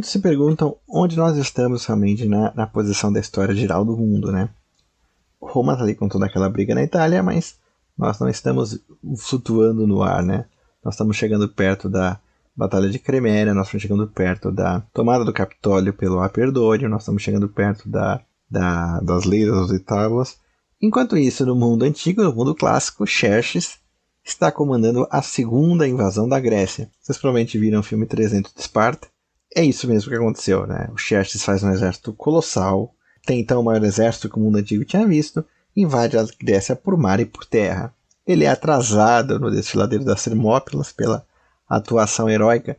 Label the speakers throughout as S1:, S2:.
S1: muitos se perguntam onde nós estamos realmente na, na posição da história geral do mundo, né? Roma está ali com toda aquela briga na Itália, mas nós não estamos flutuando no ar, né? Nós estamos chegando perto da Batalha de Creméria, nós estamos chegando perto da tomada do Capitólio pelo Aperdônio, nós estamos chegando perto da, da, das leis das oitavas. Enquanto isso, no mundo antigo, no mundo clássico, Xerxes está comandando a segunda invasão da Grécia. Vocês provavelmente viram o filme 300 de Esparta. É isso mesmo que aconteceu, né? O Xerxes faz um exército colossal, tem então o maior exército que o mundo antigo tinha visto, invade a Grécia por mar e por terra. Ele é atrasado no desfiladeiro das Termópilas pela atuação heróica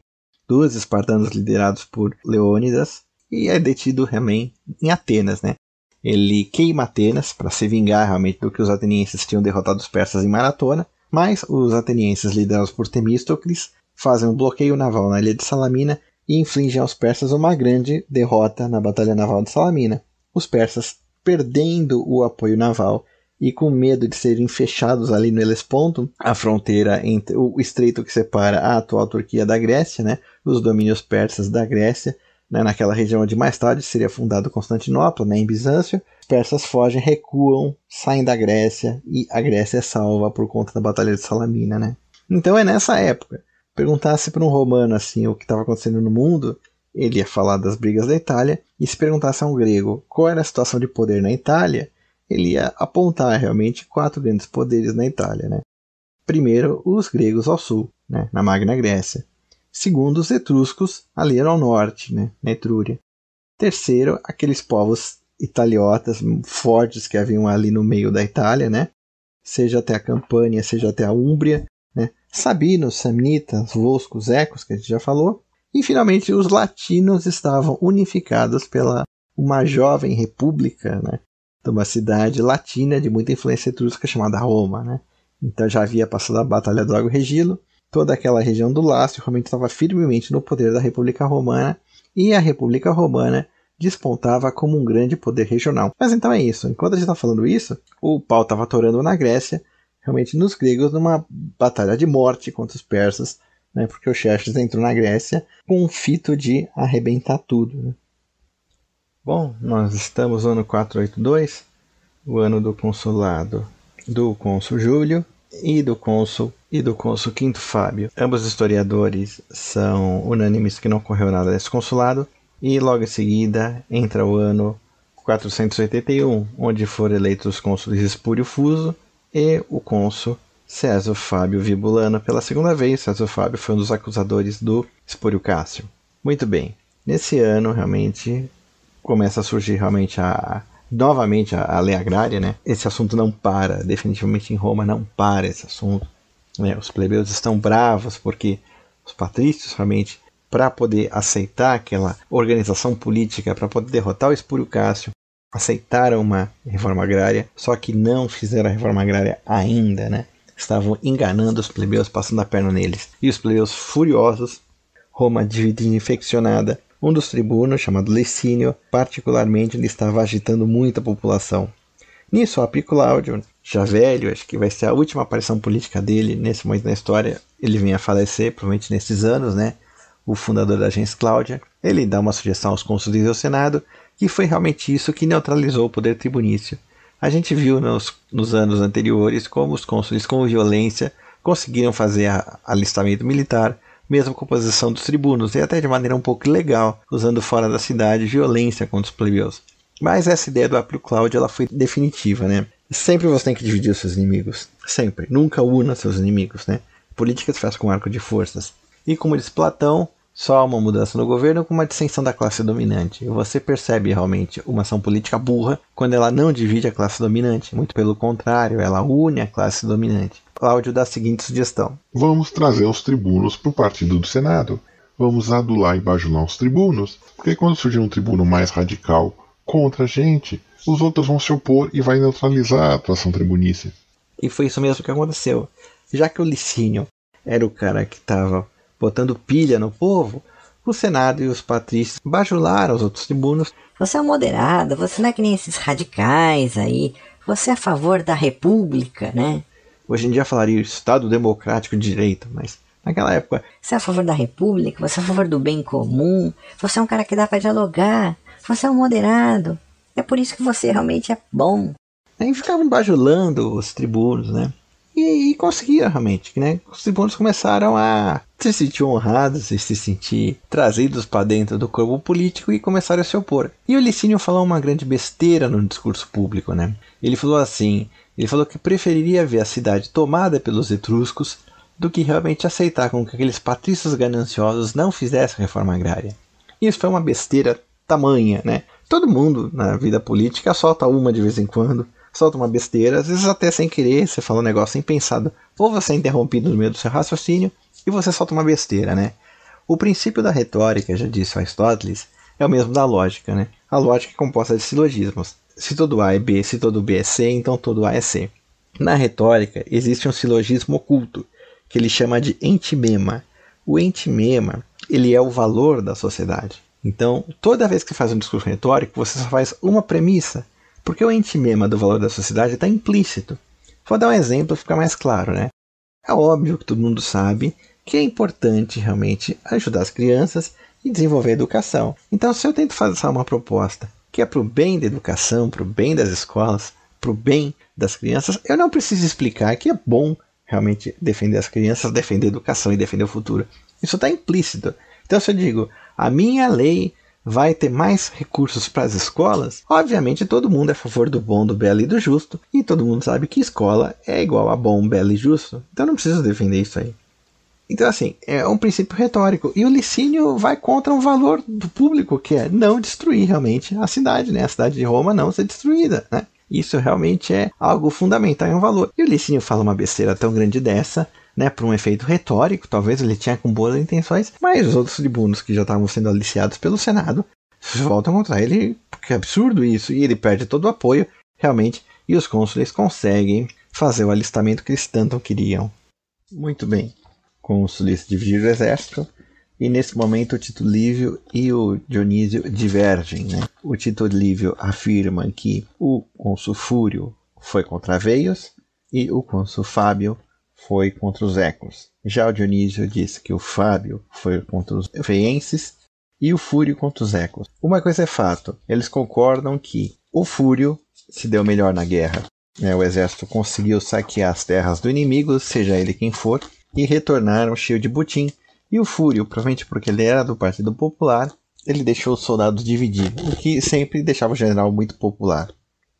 S1: dos espartanos liderados por Leônidas e é detido também em Atenas, né? Ele queima Atenas para se vingar realmente do que os atenienses tinham derrotado os persas em Maratona, mas os atenienses liderados por Temístocles fazem um bloqueio naval na ilha de Salamina e infligem aos persas uma grande derrota na batalha naval de Salamina. Os persas, perdendo o apoio naval e com medo de serem fechados ali no Helesponto, a fronteira entre o estreito que separa a atual Turquia da Grécia, né, os domínios persas da Grécia, né, naquela região onde mais tarde seria fundado Constantinopla, né, em Bizâncio, os persas fogem, recuam, saem da Grécia e a Grécia é salva por conta da Batalha de Salamina. Né? Então é nessa época. Perguntasse para um romano assim o que estava acontecendo no mundo, ele ia falar das brigas da Itália, e se perguntasse a um grego qual era a situação de poder na Itália, ele ia apontar realmente quatro grandes poderes na Itália. Né? Primeiro, os gregos ao sul, né, na Magna Grécia. Segundo, os etruscos ali ao norte, né, na Etrúria. Terceiro, aqueles povos italiotas fortes que haviam ali no meio da Itália, né? seja até a Campânia, seja até a Úmbria, né? Sabinos, Samnitas, Voscos, Ecos, que a gente já falou. E finalmente os latinos estavam unificados pela uma jovem república, né? de uma cidade latina de muita influência etrusca chamada Roma. Né? Então já havia passado a Batalha do Lago Regilo, toda aquela região do Lácio realmente estava firmemente no poder da República Romana e a República Romana despontava como um grande poder regional. Mas então é isso. Enquanto a gente está falando isso, o pau estava atorando na Grécia, realmente nos gregos, numa batalha de morte contra os persas, né, porque o Xerxes entrou na Grécia com um fito de arrebentar tudo. Né? Bom, nós estamos no ano 482, o ano do consulado do cônsul Júlio e do cônsul e do cônsul Quinto Fábio. Ambos historiadores são unânimes que não ocorreu nada desse consulado e logo em seguida entra o ano 481, onde foram eleitos os cônsules Espúrio Fuso e o cônsul César Fábio Vibulano pela segunda vez. César Fábio foi um dos acusadores do Espúrio Cássio. Muito bem. Nesse ano, realmente, começa a surgir realmente a novamente a, a lei agrária, né? Esse assunto não para, definitivamente em Roma não para esse assunto. Né? Os plebeus estão bravos porque os patrícios realmente para poder aceitar aquela organização política, para poder derrotar o Espúrio Cássio, aceitaram uma reforma agrária, só que não fizeram a reforma agrária ainda, né? Estavam enganando os plebeus, passando a perna neles. E os plebeus furiosos, Roma dividida infeccionada, um dos tribunos, chamado Licínio, particularmente ele estava agitando muita população. Nisso, Apio Cláudio, já velho, acho que vai ser a última aparição política dele nesse momento na história, ele vem a falecer, provavelmente nesses anos, né? O fundador da agência Cláudia, ele dá uma sugestão aos cônsules ao Senado, que foi realmente isso que neutralizou o poder tribunício. A gente viu nos, nos anos anteriores como os cônsules com violência conseguiram fazer a, alistamento militar, mesmo com a posição dos tribunos, e até de maneira um pouco ilegal, usando fora da cidade violência contra os plebeus. Mas essa ideia do Apio Cláudio ela foi definitiva, né? Sempre você tem que dividir os seus inimigos. Sempre. Nunca una seus inimigos, né? Política se faz com arco de forças. E como diz Platão, só uma mudança no governo com uma dissensão da classe dominante. Você percebe realmente uma ação política burra quando ela não divide a classe dominante. Muito pelo contrário, ela une a classe dominante. Cláudio dá a seguinte sugestão:
S2: Vamos trazer os tribunos para o partido do Senado. Vamos adular e bajular os tribunos, porque quando surgir um tribuno mais radical contra a gente, os outros vão se opor e vai neutralizar a atuação tribunícia.
S1: E foi isso mesmo que aconteceu. Já que o Licínio era o cara que estava botando pilha no povo, o Senado e os patrícios bajularam os outros tribunos.
S3: Você é um moderado, você não é que nem esses radicais aí, você é a favor da república, né?
S1: Hoje em dia falaria Estado Democrático de Direito, mas Naquela época.
S3: Você é a favor da república, você é a favor do bem comum, você é um cara que dá para dialogar, você é um moderado. É por isso que você realmente é bom.
S1: Aí ficavam bajulando os tribunos, né? E, e conseguia realmente, né? Os tribunos começaram a se sentir honrados e se sentir trazidos para dentro do corpo político e começaram a se opor. E o Licínio falou uma grande besteira no discurso público, né? Ele falou assim, ele falou que preferiria ver a cidade tomada pelos etruscos do que realmente aceitar com que aqueles patrícios gananciosos não fizessem reforma agrária. Isso foi uma besteira tamanha, né? Todo mundo na vida política solta uma de vez em quando, solta uma besteira, às vezes até sem querer, você fala um negócio impensado, ou você é interrompido no meio do seu raciocínio e você solta uma besteira, né? O princípio da retórica, já disse Aristóteles, é o mesmo da lógica, né? A lógica é composta de silogismos. Se todo A é B, se todo B é C, então todo A é C. Na retórica, existe um silogismo oculto, que ele chama de entimema. O entimema, ele é o valor da sociedade. Então, toda vez que faz um discurso retórico, você só faz uma premissa, porque o entimema do valor da sociedade está implícito. Vou dar um exemplo para ficar mais claro, né? É óbvio que todo mundo sabe que é importante realmente ajudar as crianças e desenvolver a educação. Então, se eu tento fazer uma proposta que é para o bem da educação, para o bem das escolas, para o bem das crianças, eu não preciso explicar que é bom realmente defender as crianças, defender a educação e defender o futuro. Isso está implícito. Então, se eu digo, a minha lei vai ter mais recursos para as escolas, obviamente todo mundo é a favor do bom, do belo e do justo, e todo mundo sabe que escola é igual a bom, belo e justo. Então não preciso defender isso aí. Então, assim, é um princípio retórico. E o Licínio vai contra um valor do público, que é não destruir realmente a cidade, né? A cidade de Roma não ser destruída, né? Isso realmente é algo fundamental, é um valor. E o Licínio fala uma besteira tão grande dessa, né, por um efeito retórico, talvez ele tinha com boas intenções, mas os outros tribunos que já estavam sendo aliciados pelo Senado voltam contra ele, porque é absurdo isso, e ele perde todo o apoio, realmente, e os cônsules conseguem fazer o alistamento que eles tanto queriam. Muito bem, cônsules dividiram o exército, e nesse momento o Tito Lívio e o Dionísio divergem. Né? O Tito Lívio afirma que o cônsul Fúrio foi contra Veios e o cônsul Fábio foi contra os Ecos. Já o Dionísio disse que o Fábio foi contra os Veienses e o Fúrio contra os Ecos. Uma coisa é fato, eles concordam que o Fúrio se deu melhor na guerra. Né? O exército conseguiu saquear as terras do inimigo, seja ele quem for, e retornaram cheio de butim. E o Fúrio, provavelmente porque ele era do Partido Popular, ele deixou os soldados dividir, o que sempre deixava o general muito popular.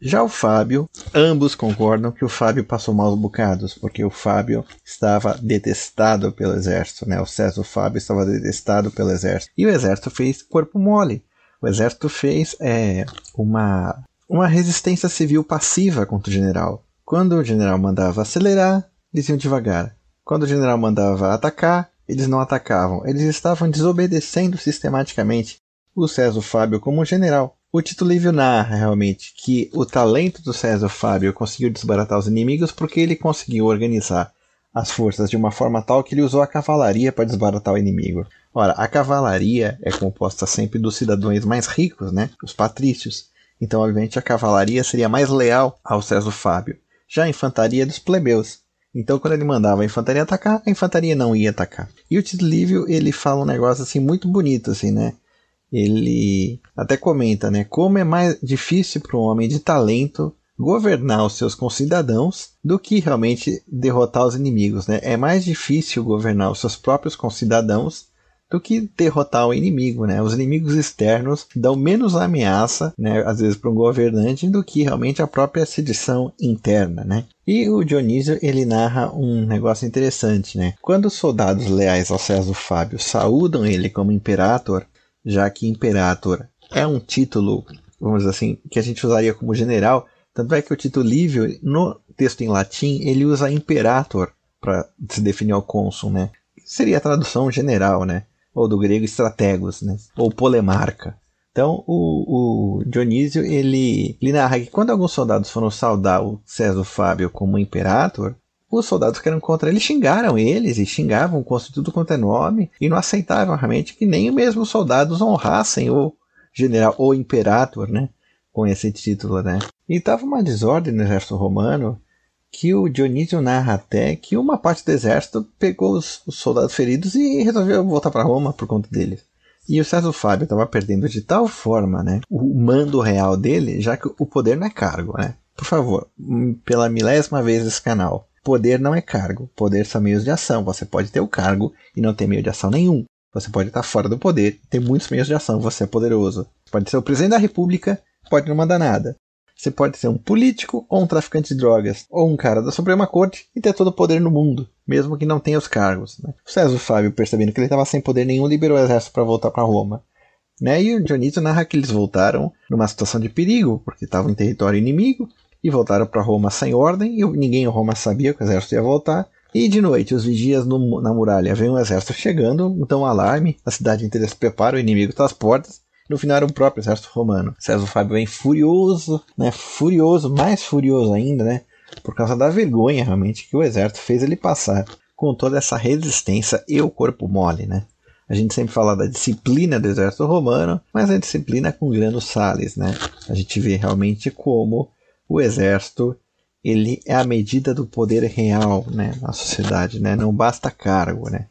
S1: Já o Fábio, ambos concordam que o Fábio passou maus bocados, porque o Fábio estava detestado pelo exército, né? O César Fábio estava detestado pelo exército. E o exército fez corpo mole. O exército fez é, uma, uma resistência civil passiva contra o general. Quando o general mandava acelerar, eles iam devagar. Quando o general mandava atacar, eles não atacavam. Eles estavam desobedecendo sistematicamente o César Fábio como general. O Tito Livio narra realmente que o talento do César Fábio conseguiu desbaratar os inimigos porque ele conseguiu organizar as forças de uma forma tal que ele usou a cavalaria para desbaratar o inimigo. Ora, a cavalaria é composta sempre dos cidadãos mais ricos, né? Os patrícios. Então, obviamente, a cavalaria seria mais leal ao César Fábio. Já a infantaria dos plebeus. Então, quando ele mandava a infantaria atacar, a infantaria não ia atacar. E o Tito Livio, ele fala um negócio assim muito bonito, assim, né? Ele até comenta, né, como é mais difícil para um homem de talento governar os seus concidadãos do que realmente derrotar os inimigos, né? É mais difícil governar os seus próprios concidadãos do que derrotar o inimigo, né? Os inimigos externos dão menos ameaça, né, às vezes para um governante do que realmente a própria sedição interna, né? E o Dionísio ele narra um negócio interessante, né? Quando os soldados leais ao César Fábio saúdam ele como imperator, já que Imperator é um título, vamos dizer assim, que a gente usaria como general. Tanto é que o título Livio, no texto em latim, ele usa Imperator para se definir ao cônsul, né? Seria a tradução general, né? Ou do grego estrategos, né? Ou polemarca. Então, o, o Dionísio, ele, ele narra que quando alguns soldados foram saudar o César Fábio como imperator, os soldados que eram contra ele xingaram eles e xingavam com tudo quanto é nome e não aceitavam realmente que nem mesmo os soldados honrassem o general ou imperator, né? Com esse título, né? E estava uma desordem no exército romano que o Dionísio narra até que uma parte do exército pegou os, os soldados feridos e resolveu voltar para Roma por conta deles. E o César Fábio estava perdendo de tal forma né, o mando real dele, já que o poder não é cargo. Né? Por favor, hum, pela milésima vez esse canal, poder não é cargo, poder são meios de ação. Você pode ter o cargo e não ter meio de ação nenhum. Você pode estar fora do poder, ter muitos meios de ação, você é poderoso. Você pode ser o presidente da república, pode não mandar nada. Você pode ser um político ou um traficante de drogas, ou um cara da Suprema Corte e ter todo o poder no mundo, mesmo que não tenha os cargos. Né? O César Fábio, percebendo que ele estava sem poder nenhum, liberou o exército para voltar para Roma. Né? E o Dionísio narra que eles voltaram numa situação de perigo, porque estavam em território inimigo, e voltaram para Roma sem ordem, e ninguém em Roma sabia que o exército ia voltar. E de noite, os vigias no, na muralha veem um exército chegando, então um alarme, a cidade inteira se prepara, o inimigo está às portas, no final era o próprio exército romano. César Fábio vem furioso, né? Furioso, mais furioso ainda, né? Por causa da vergonha realmente que o exército fez ele passar com toda essa resistência e o corpo mole, né? A gente sempre fala da disciplina do exército romano, mas a disciplina com grano Salles, né? A gente vê realmente como o exército ele é a medida do poder real, né, na sociedade, né? Não basta cargo, né?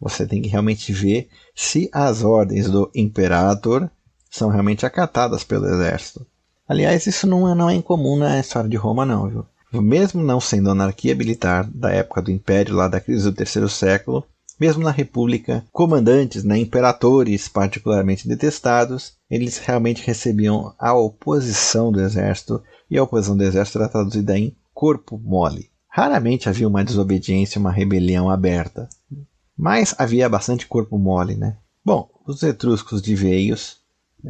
S1: Você tem que realmente ver se as ordens do imperador são realmente acatadas pelo exército. Aliás, isso não é, não é incomum na história de Roma, não, viu? Mesmo não sendo anarquia militar da época do Império, lá da crise do terceiro século, mesmo na República, comandantes, né, imperatores particularmente detestados, eles realmente recebiam a oposição do exército, e a oposição do exército era traduzida em corpo mole. Raramente havia uma desobediência, uma rebelião aberta, mas havia bastante corpo mole, né? Bom, os etruscos de Veios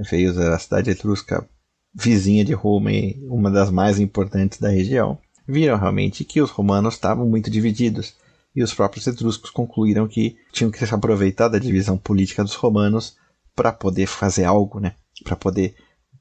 S1: Feios era a cidade etrusca vizinha de Roma e uma das mais importantes da região, viram realmente que os romanos estavam muito divididos e os próprios etruscos concluíram que tinham que se aproveitar da divisão política dos romanos para poder fazer algo, né? para poder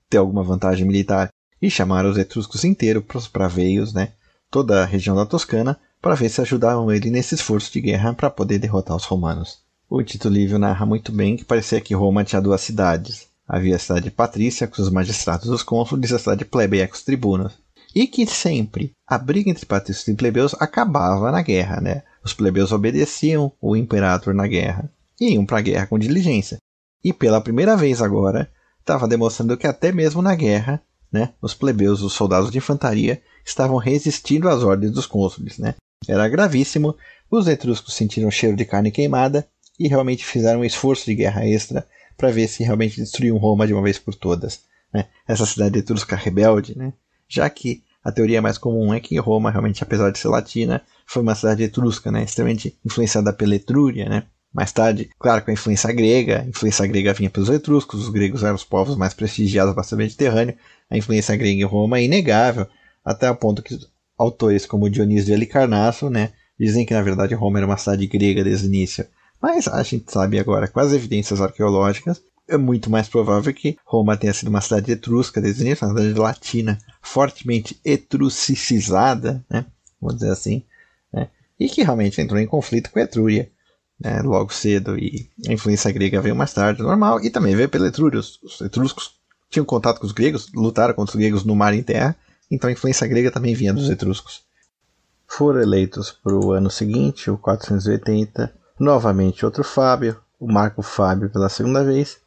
S1: ter alguma vantagem militar e chamaram os etruscos inteiros para veios, né? toda a região da Toscana, para ver se ajudavam ele nesse esforço de guerra para poder derrotar os romanos. O Tito Livio narra muito bem que parecia que Roma tinha duas cidades, Havia a cidade patrícia com os magistrados dos cônsules e a cidade plebeia com os tribunos. E que sempre a briga entre patrícios e plebeus acabava na guerra, né? Os plebeus obedeciam o imperador na guerra e iam para a guerra com diligência. E pela primeira vez agora, estava demonstrando que até mesmo na guerra, né, os plebeus, os soldados de infantaria, estavam resistindo às ordens dos cônsules, né? Era gravíssimo, os etruscos sentiram cheiro de carne queimada e realmente fizeram um esforço de guerra extra para ver se realmente destruíam Roma de uma vez por todas. Né? Essa cidade etrusca rebelde, né? já que a teoria mais comum é que Roma, realmente, apesar de ser latina, foi uma cidade etrusca, né? extremamente influenciada pela Etrúria. Né? Mais tarde, claro, com a influência grega, a influência grega vinha pelos etruscos, os gregos eram os povos mais prestigiados do Mediterrâneo, a influência grega em Roma é inegável, até o ponto que autores como Dionísio de Halicarnasso né, dizem que na verdade Roma era uma cidade grega desde o início. Mas a gente sabe agora, com as evidências arqueológicas, é muito mais provável que Roma tenha sido uma cidade etrusca desde o início, uma cidade latina, fortemente etrusicizada, né? vamos dizer assim, né? e que realmente entrou em conflito com a Etrúria né? logo cedo, e a influência grega veio mais tarde, normal, e também veio pela Etrúria. Os, os etruscos tinham contato com os gregos, lutaram contra os gregos no mar e em terra, então a influência grega também vinha dos etruscos. Foram eleitos para o ano seguinte, o 480, Novamente outro Fábio, o Marco Fábio pela segunda vez,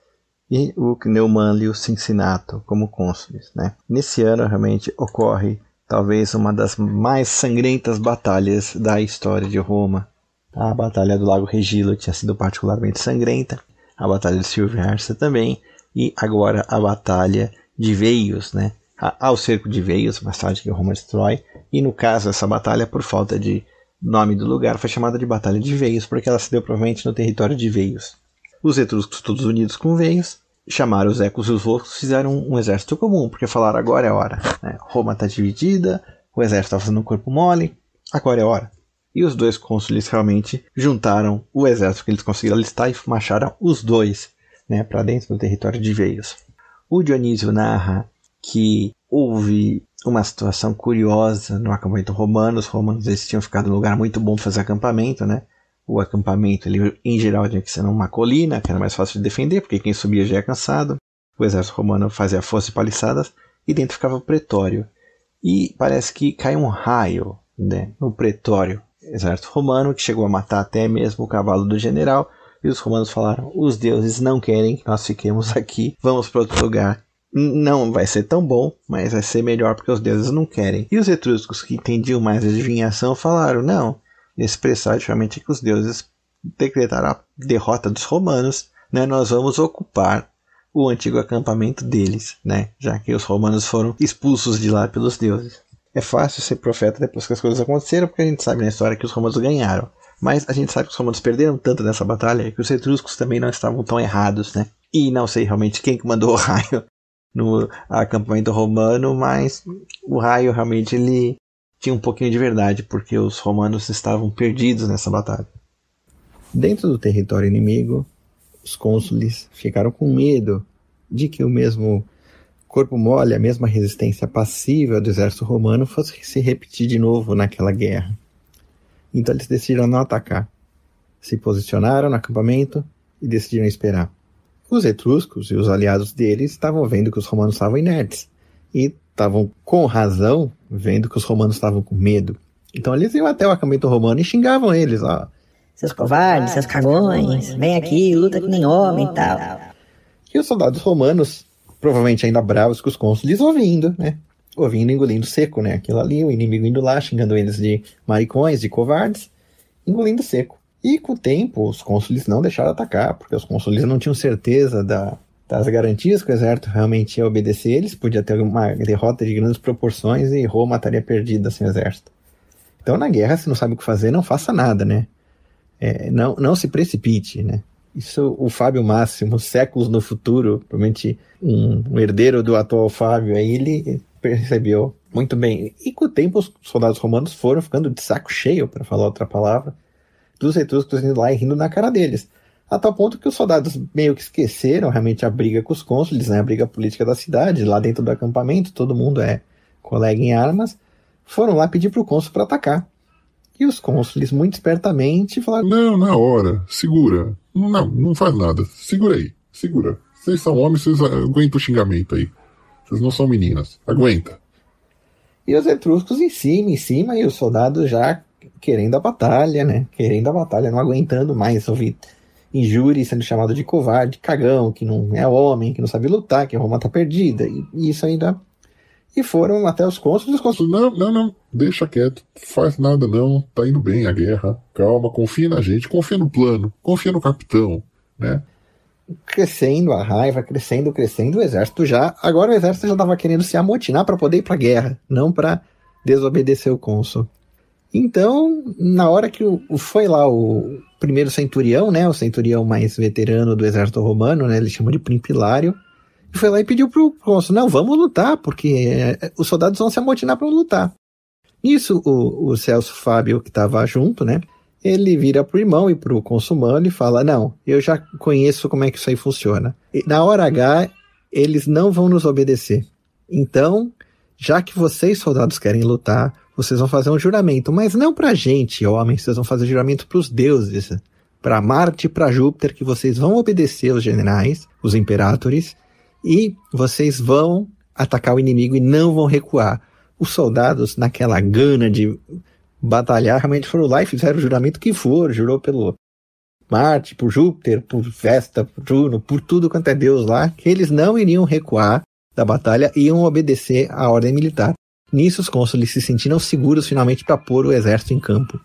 S1: e o Neumanlio Cincinnato como cônsules. Né? Nesse ano realmente ocorre talvez uma das mais sangrentas batalhas da história de Roma. A Batalha do Lago Regilo tinha sido particularmente sangrenta, a Batalha de Silvia Arce também, e agora a Batalha de Veios, né? ao cerco de Veios, mais tarde que Roma destrói, e no caso essa batalha por falta de nome do lugar foi chamada de Batalha de Veios porque ela se deu provavelmente no território de Veios. Os etruscos, todos unidos com Veios, chamaram os ecos e os volscos fizeram um, exército comum, porque falaram agora é hora. Né? Roma está dividida, o exército está fazendo um corpo mole, agora é hora. E os dois cônsules realmente juntaram o exército que eles conseguiram alistar e marcharam os dois né, para dentro do território de Veios. O Dionísio narra que houve uma situação curiosa no acampamento romano. Os romanos eles tinham ficado um lugar muito bom para fazer acampamento, né? O acampamento, ele, em geral, tinha que ser numa colina, que era mais fácil de defender, porque quem subia já ia cansado. O exército romano fazia força e paliçadas, e dentro ficava o pretório. E parece que cai um raio né, no pretório exército romano, que chegou a matar até mesmo o cavalo do general. E os romanos falaram: os deuses não querem que nós fiquemos aqui, vamos para outro lugar. Não vai ser tão bom, mas vai ser melhor porque os deuses não querem. E os etruscos que entendiam mais a adivinhação falaram: não, expressar diferente que os deuses decretaram a derrota dos romanos, né, nós vamos ocupar o antigo acampamento deles, né, já que os romanos foram expulsos de lá pelos deuses. É fácil ser profeta depois que as coisas aconteceram, porque a gente sabe na história que os romanos ganharam. Mas a gente sabe que os romanos perderam tanto nessa batalha que os etruscos também não estavam tão errados, né? E não sei realmente quem que mandou o raio no acampamento romano, mas o raio realmente ele tinha um pouquinho de verdade, porque os romanos estavam perdidos nessa batalha. Dentro do território inimigo, os cônsules ficaram com medo de que o mesmo corpo mole, a mesma resistência passiva do exército romano fosse se repetir de novo naquela guerra. Então eles decidiram não atacar. Se posicionaram no acampamento e decidiram esperar. Os etruscos e os aliados deles estavam vendo que os romanos estavam inertes e estavam com razão vendo que os romanos estavam com medo. Então eles iam até o acampamento romano e xingavam eles, ó.
S3: Seus covardes, seus cagões, vem aqui, luta que nem homem e tal.
S1: E os soldados romanos, provavelmente ainda bravos com os cônsules, ouvindo, né? Ouvindo, engolindo seco, né? Aquilo ali, o inimigo indo lá, xingando eles de maricões, de covardes, engolindo seco. E com o tempo, os cônsules não deixaram atacar, porque os cônsules não tinham certeza da, das garantias que o exército realmente ia obedecer eles, podia ter uma derrota de grandes proporções e Roma estaria perdida sem exército. Então, na guerra, se não sabe o que fazer, não faça nada, né? É, não, não se precipite, né? Isso, o Fábio Máximo, séculos no futuro, provavelmente um, um herdeiro do atual Fábio, aí ele percebeu muito bem. E com o tempo, os soldados romanos foram ficando de saco cheio, para falar outra palavra, dos etruscos indo lá e rindo na cara deles. A tal ponto que os soldados meio que esqueceram realmente a briga com os cônsules, né, a briga política da cidade, lá dentro do acampamento, todo mundo é colega em armas, foram lá pedir para o cônsul para atacar. E os cônsules, muito espertamente, falaram:
S2: Não, na hora, segura. Não, não faz nada. Segura aí, segura. Vocês são homens, vocês aguentam o xingamento aí. Vocês não são meninas. Aguenta.
S1: E os etruscos em cima, em cima, e os soldados já querendo a batalha, né? Querendo a batalha, não aguentando mais ouvir injúria sendo chamado de covarde, cagão, que não é homem, que não sabe lutar, que Roma tá perdida. E, e isso ainda. E foram até os cônsules. Os cônsules,
S2: não, não, não, deixa quieto, faz nada não, tá indo bem a guerra, calma, confia na gente, confia no plano, confia no capitão, né?
S1: Crescendo a raiva, crescendo, crescendo, o exército já. Agora o exército já tava querendo se amotinar para poder ir pra guerra, não para desobedecer o cônsul. Então, na hora que o, foi lá o primeiro centurião, né, o centurião mais veterano do exército romano, né, ele chamou de Primpilário, e foi lá e pediu pro cônsul, não, vamos lutar, porque é, os soldados vão se amotinar para lutar. Nisso, o, o Celso Fábio, que estava junto, né, ele vira pro irmão e pro consumano e fala, não, eu já conheço como é que isso aí funciona. E na hora H, eles não vão nos obedecer. Então, já que vocês, soldados, querem lutar, vocês vão fazer um juramento, mas não pra gente, homens, vocês vão fazer juramento pros deuses, para Marte e para Júpiter, que vocês vão obedecer os generais, os imperatores, e vocês vão atacar o inimigo e não vão recuar. Os soldados, naquela gana de batalhar, realmente foram lá e fizeram o juramento que for, jurou pelo Marte, por Júpiter, por Vesta, por Juno, por tudo quanto é Deus lá, que eles não iriam recuar da batalha e iam obedecer à ordem militar. Nisso, os cônsules se sentiram seguros finalmente para pôr o exército em campo.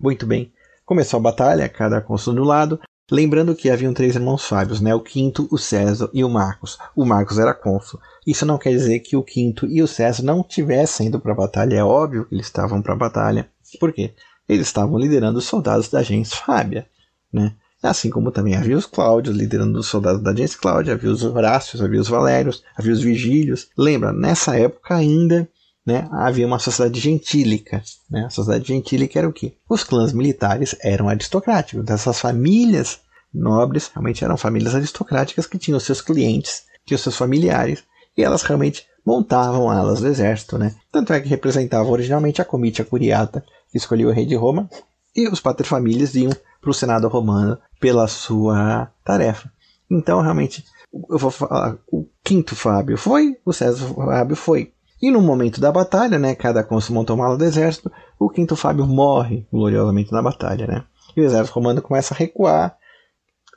S1: Muito bem. Começou a batalha, cada cônsul do lado. Lembrando que haviam três irmãos Fábios, né? o Quinto, o César e o Marcos. O Marcos era cônsul. Isso não quer dizer que o Quinto e o César não tivessem ido para a batalha. É óbvio que eles estavam para a batalha. Por quê? Eles estavam liderando os soldados da gens Fábia. Né? Assim como também havia os Cláudios liderando os soldados da gens Cláudia, havia os Horácios, havia os Valérios, havia os Vigílios. Lembra, nessa época ainda né, havia uma sociedade gentílica. Né? A sociedade gentílica era o quê? Os clãs militares eram aristocráticos. Essas famílias nobres realmente eram famílias aristocráticas que tinham seus clientes, tinham seus familiares, e elas realmente montavam alas do exército. Né? Tanto é que representavam originalmente a comitia curiata, que escolhia o rei de Roma, e os paterfamílias iam para o Senado romano pela sua tarefa. Então, realmente, eu vou falar, o quinto Fábio foi, o César Fábio foi, E no momento da batalha, né, cada cônsul montou uma ala do exército, o quinto Fábio morre gloriosamente na batalha, né? E o exército romano começa a recuar.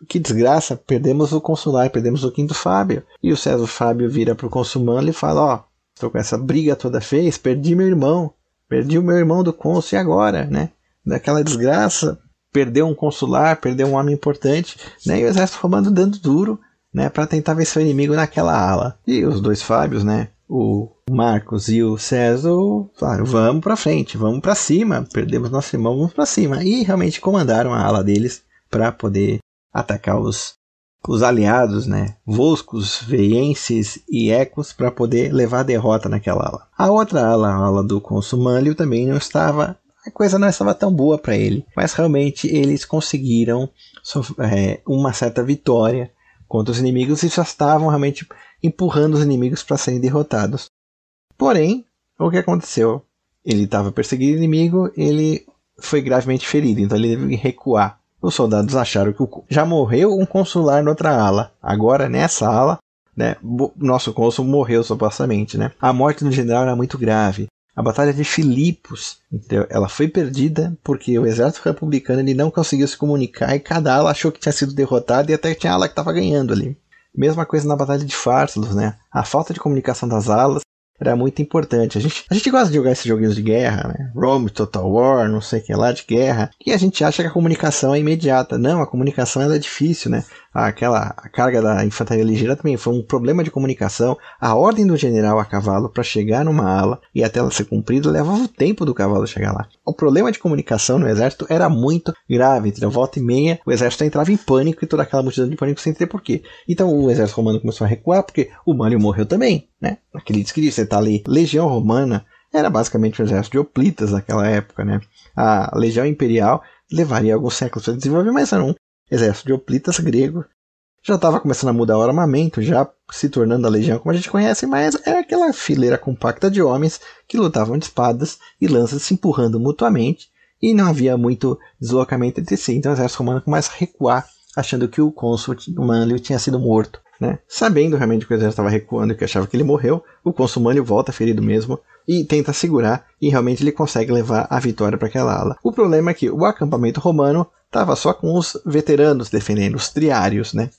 S1: Que desgraça, perdemos o consular, perdemos o quinto Fábio. E o César Fábio vira para o consul e fala: Ó, estou com essa briga toda fez, perdi meu irmão, perdi o meu irmão do cônsul e agora, né? Daquela desgraça, perdeu um consular, perdeu um homem importante, né? E o exército romano dando duro, né? Para tentar vencer o inimigo naquela ala. E os dois Fábios, né? o Marcos e o César falaram: vamos para frente, vamos para cima, perdemos nosso irmão, vamos para cima. E realmente comandaram a ala deles para poder atacar os, os aliados, né? Voscos, Veienses e Ecos, para poder levar a derrota naquela ala. A outra ala, a ala do Consumânlio, também não estava. A coisa não estava tão boa para ele, mas realmente eles conseguiram é, uma certa vitória contra os inimigos e já estavam realmente empurrando os inimigos para serem derrotados. Porém, o que aconteceu? Ele estava perseguindo o inimigo, ele foi gravemente ferido, então ele teve que recuar. Os soldados acharam que já morreu um consular noutra ala. Agora, nessa ala, né, nosso cônsul morreu supostamente. Né? A morte do general era muito grave. A batalha de Filipos, então, ela foi perdida porque o exército republicano ele não conseguiu se comunicar e cada ala achou que tinha sido derrotada e até tinha ala que estava ganhando ali. Mesma coisa na Batalha de Pharsalos, né? A falta de comunicação das alas era muito importante. A gente, a gente gosta de jogar esses joguinhos de guerra, né? Rome, Total War, não sei o que lá de guerra. E a gente acha que a comunicação é imediata. Não, a comunicação é difícil, né? Aquela carga da infantaria ligeira também foi um problema de comunicação. A ordem do general a cavalo para chegar numa ala e até ela ser cumprida levava o tempo do cavalo chegar lá. O problema de comunicação no exército era muito grave. Entre a volta e meia, o exército entrava em pânico e toda aquela multidão de pânico sem ter porquê. Então o exército romano começou a recuar porque o Mânlio morreu também, né? Aquele descrito, você tá ali, legião romana era basicamente um exército de hoplitas naquela época, né? A legião imperial levaria alguns séculos para desenvolver, mas era um exército de hoplitas grego. Já estava começando a mudar o armamento, já se tornando a legião como a gente conhece, mas era aquela fileira compacta de homens que lutavam de espadas e lanças se empurrando mutuamente, e não havia muito deslocamento entre si. Então o exército romano começa a recuar, achando que o cônsul Manlio tinha sido morto. Né? Sabendo realmente que o exército estava recuando e que achava que ele morreu, o cônsul Manlio volta ferido mesmo e tenta segurar, e realmente ele consegue levar a vitória para aquela ala. O problema é que o acampamento romano estava só com os veteranos defendendo, os triários, né?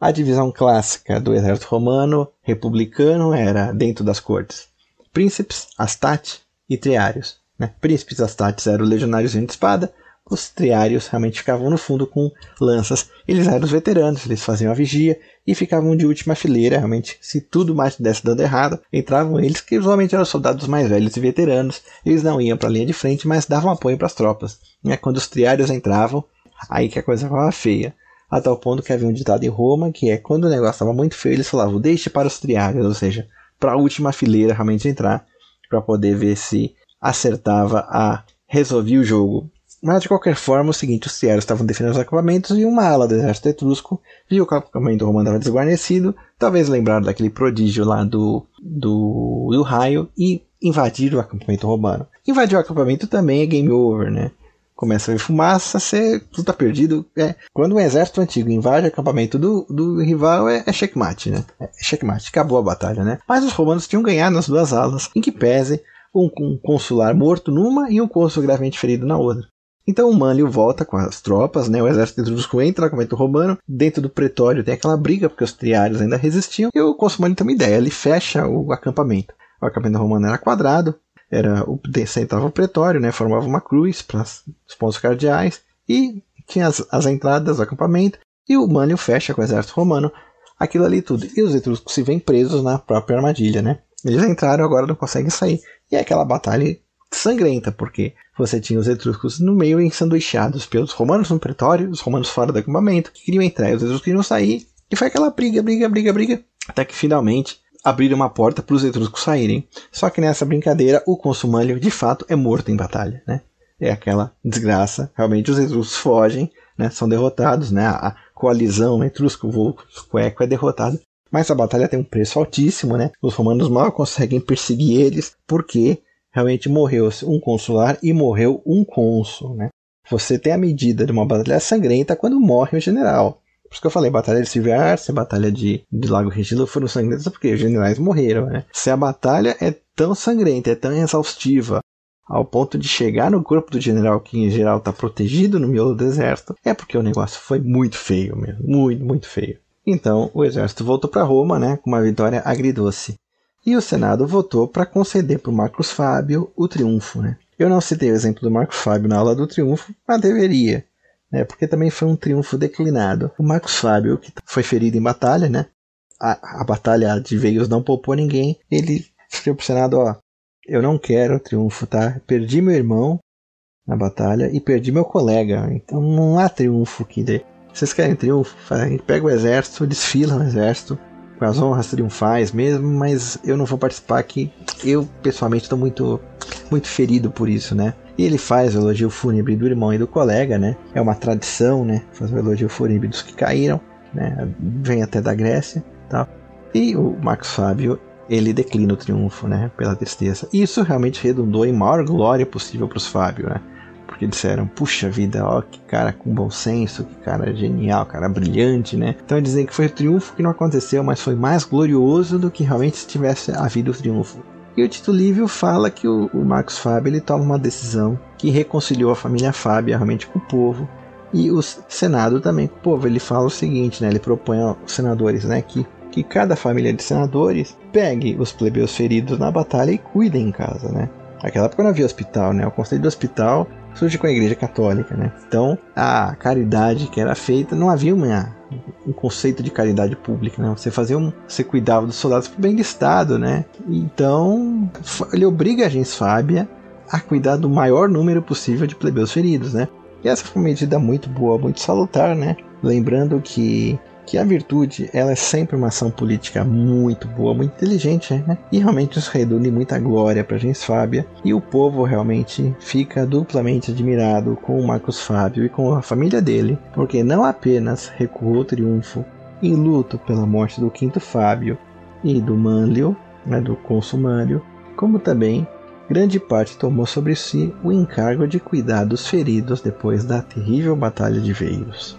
S1: A divisão clássica do exército romano republicano era dentro das cortes: príncipes, astati e triários. Né? Príncipes astates eram legionários de espada, os triários realmente ficavam no fundo com lanças. Eles eram os veteranos, eles faziam a vigia e ficavam de última fileira. Realmente, se tudo mais desse dando errado, entravam eles, que usualmente eram soldados mais velhos e veteranos. Eles não iam para a linha de frente, mas davam apoio para as tropas. E quando os triários entravam, aí que a coisa ficava feia. A tal ponto que havia um ditado em Roma que é quando o negócio estava muito feio, eles falavam deixe para os triários, ou seja, para a última fileira realmente entrar, para poder ver se acertava a resolver o jogo. Mas de qualquer forma, o seguinte, os triários estavam defendendo os acampamentos e uma ala do exército etrusco viu o acampamento romano estava desguarnecido, talvez lembraram daquele prodígio lá do, do, do raio e invadiram o acampamento romano. Invadir o acampamento também é game over, né? Começa a ver fumaça, você tudo tá perdido. É, quando um exército antigo invade o acampamento do, do rival, é, é checkmate, né? É checkmate, acabou a batalha, né? Mas os romanos tinham ganhado nas duas alas, em que pese um, um consular morto numa e um cônsul gravemente ferido na outra. Então o Manlio volta com as tropas, né? O exército etrusco entra no acampamento romano. Dentro do pretório tem aquela briga, porque os triários ainda resistiam. E o Consul tem uma ideia, ele fecha o acampamento. O acampamento romano era quadrado, era o centrava o pretório, né? Formava uma cruz para os pontos cardeais. E tinha as, as entradas do acampamento. E o Manlio fecha com o exército romano aquilo ali tudo. E os etruscos se veem presos na própria armadilha, né? Eles entraram agora não conseguem sair. E é aquela batalha sangrenta, porque você tinha os etruscos no meio ensanduichados pelos romanos no pretório, os romanos fora do acampamento, que queriam entrar e os etruscos queriam sair. E foi aquela briga, briga, briga, briga, até que finalmente abriram uma porta para os etruscos saírem. Só que nessa brincadeira, o consumânio de fato é morto em batalha, né? É aquela desgraça. Realmente os etruscos fogem, né? São derrotados, né? A coalizão etrusco-cueco é derrotada. Mas a batalha tem um preço altíssimo, né? Os romanos mal conseguem perseguir eles porque realmente morreu um consular e morreu um cônsul. Né? Você tem a medida de uma batalha sangrenta quando morre o general. Por isso que eu falei, Batalha de Silver se a Batalha de, de Lago Regilo foram sangrentas porque os generais morreram, né? Se a batalha é tão sangrenta, é tão exaustiva, ao ponto de chegar no corpo do general, que em geral está protegido no miolo do exército, é porque o negócio foi muito feio mesmo, muito, muito feio. Então o exército voltou para Roma, né, com uma vitória agridoce. E o Senado votou para conceder para o Marcos Fábio o triunfo. Né? Eu não citei o exemplo do Marcos Fábio na aula do triunfo, mas deveria, né, porque também foi um triunfo declinado. O Marcos Fábio, que foi ferido em batalha, né, a, a batalha de veios não poupou ninguém, ele escreveu para o Senado: ó, eu não quero triunfo, tá? Perdi meu irmão na batalha e perdi meu colega, então não há triunfo aqui. Vocês querem triunfo? Pega o exército, desfila no exército, com as honras triunfais mesmo, mas eu não vou participar aqui. Eu, pessoalmente, estou muito, muito ferido por isso, né? E ele faz o elogio fúnebre do irmão e do colega, né? É uma tradição, né? Fazer o elogio fúnebre dos que caíram, né? Vem até da Grécia, tal. E o Marcos Fábio, ele declina o triunfo, né? Pela tristeza. Isso realmente redundou em maior glória possível para os Fábio, né? Porque disseram, puxa vida, ó, que cara com bom senso, que cara genial, cara brilhante, né? Então dizem que foi o triunfo que não aconteceu, mas foi mais glorioso do que realmente se tivesse havido o triunfo. E o Tito Livio fala que o, o Marcos Fábio ele toma uma decisão que reconciliou a família Fábio realmente com o povo e o Senado também com o povo. Ele fala o seguinte, né? Ele propõe aos senadores, né, que que cada família de senadores pegue os plebeus feridos na batalha e cuidem em casa, né? Naquela época não havia hospital, né? O conselho do hospital surge com a Igreja Católica, né? Então, a caridade que era feita, não havia uma, um conceito de caridade pública, né? Você fazia um, você cuidava dos soldados para bem do Estado, né? Então, ele obriga a gens Fábia a cuidar do maior número possível de plebeus feridos, né? E essa foi uma medida muito boa, muito salutar, né? Lembrando que que a virtude ela é sempre uma ação política muito boa, muito inteligente, né? E realmente isso redunda em muita glória para Gens Fábia e o povo realmente fica duplamente admirado com o Marcos Fábio e com a família dele, porque não apenas recuou o triunfo em luto pela morte do quinto Fábio e do Manlio, né, do Consumânio, como também grande parte tomou sobre si o encargo de cuidar dos feridos depois da terrível Batalha de Veios.